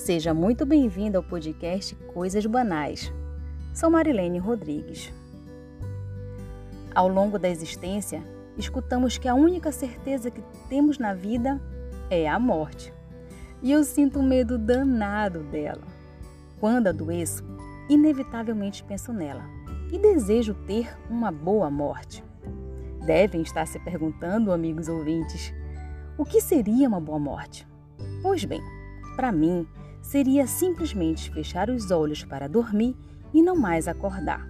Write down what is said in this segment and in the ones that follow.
Seja muito bem-vindo ao podcast Coisas Banais. Sou Marilene Rodrigues. Ao longo da existência, escutamos que a única certeza que temos na vida é a morte. E eu sinto medo danado dela. Quando adoeço, inevitavelmente penso nela e desejo ter uma boa morte. Devem estar se perguntando, amigos ouvintes, o que seria uma boa morte? Pois bem, para mim, seria simplesmente fechar os olhos para dormir e não mais acordar.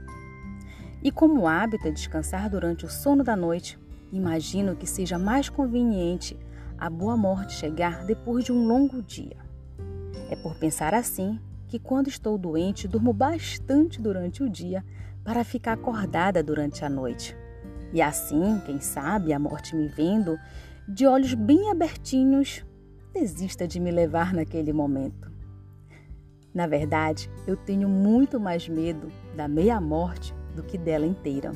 E como hábito é descansar durante o sono da noite, imagino que seja mais conveniente a boa morte chegar depois de um longo dia. É por pensar assim que, quando estou doente, durmo bastante durante o dia para ficar acordada durante a noite. E assim, quem sabe, a morte me vendo, de olhos bem abertinhos, desista de me levar naquele momento. Na verdade, eu tenho muito mais medo da meia-morte do que dela inteira.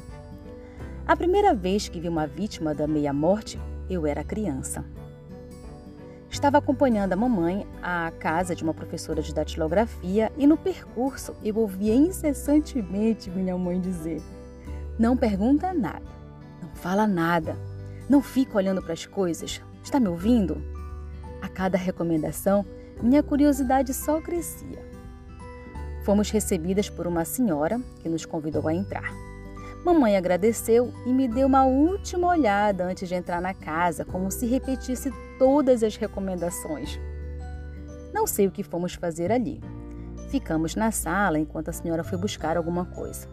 A primeira vez que vi uma vítima da meia-morte, eu era criança. Estava acompanhando a mamãe à casa de uma professora de datilografia e no percurso eu ouvia incessantemente minha mãe dizer: Não pergunta nada, não fala nada, não fica olhando para as coisas, está me ouvindo? A cada recomendação, minha curiosidade só crescia. Fomos recebidas por uma senhora que nos convidou a entrar. Mamãe agradeceu e me deu uma última olhada antes de entrar na casa, como se repetisse todas as recomendações. Não sei o que fomos fazer ali. Ficamos na sala enquanto a senhora foi buscar alguma coisa.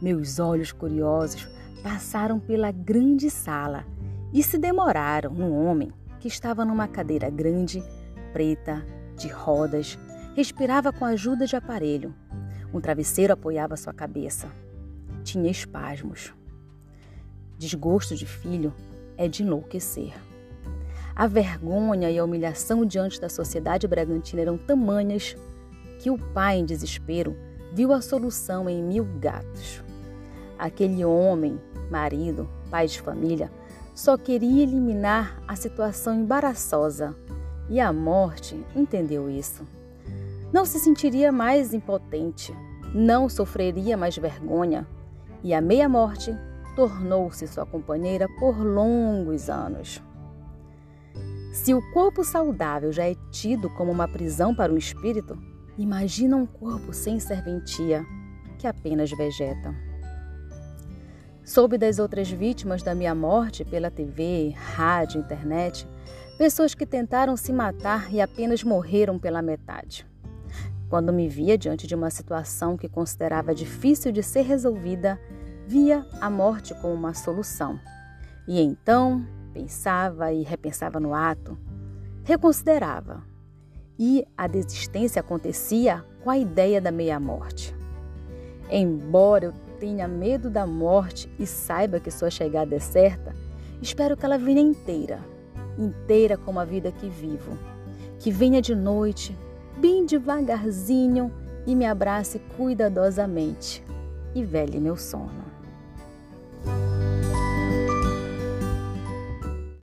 Meus olhos curiosos passaram pela grande sala e se demoraram no homem que estava numa cadeira grande, preta, de rodas, respirava com a ajuda de aparelho. Um travesseiro apoiava sua cabeça. Tinha espasmos. Desgosto de filho é de enlouquecer. A vergonha e a humilhação diante da sociedade bragantina eram tamanhas que o pai, em desespero, viu a solução em mil gatos. Aquele homem, marido, pai de família, só queria eliminar a situação embaraçosa e a morte entendeu isso. Não se sentiria mais impotente, não sofreria mais vergonha e a meia-morte tornou-se sua companheira por longos anos. Se o corpo saudável já é tido como uma prisão para o espírito, imagina um corpo sem serventia que apenas vegeta. Soube das outras vítimas da minha morte pela TV, rádio, internet, pessoas que tentaram se matar e apenas morreram pela metade. Quando me via diante de uma situação que considerava difícil de ser resolvida, via a morte como uma solução. E então pensava e repensava no ato, reconsiderava. E a desistência acontecia com a ideia da meia-morte. Embora eu tenha medo da morte e saiba que sua chegada é certa, espero que ela venha inteira, inteira como a vida que vivo. Que venha de noite, bem devagarzinho e me abrace cuidadosamente e vele meu sono.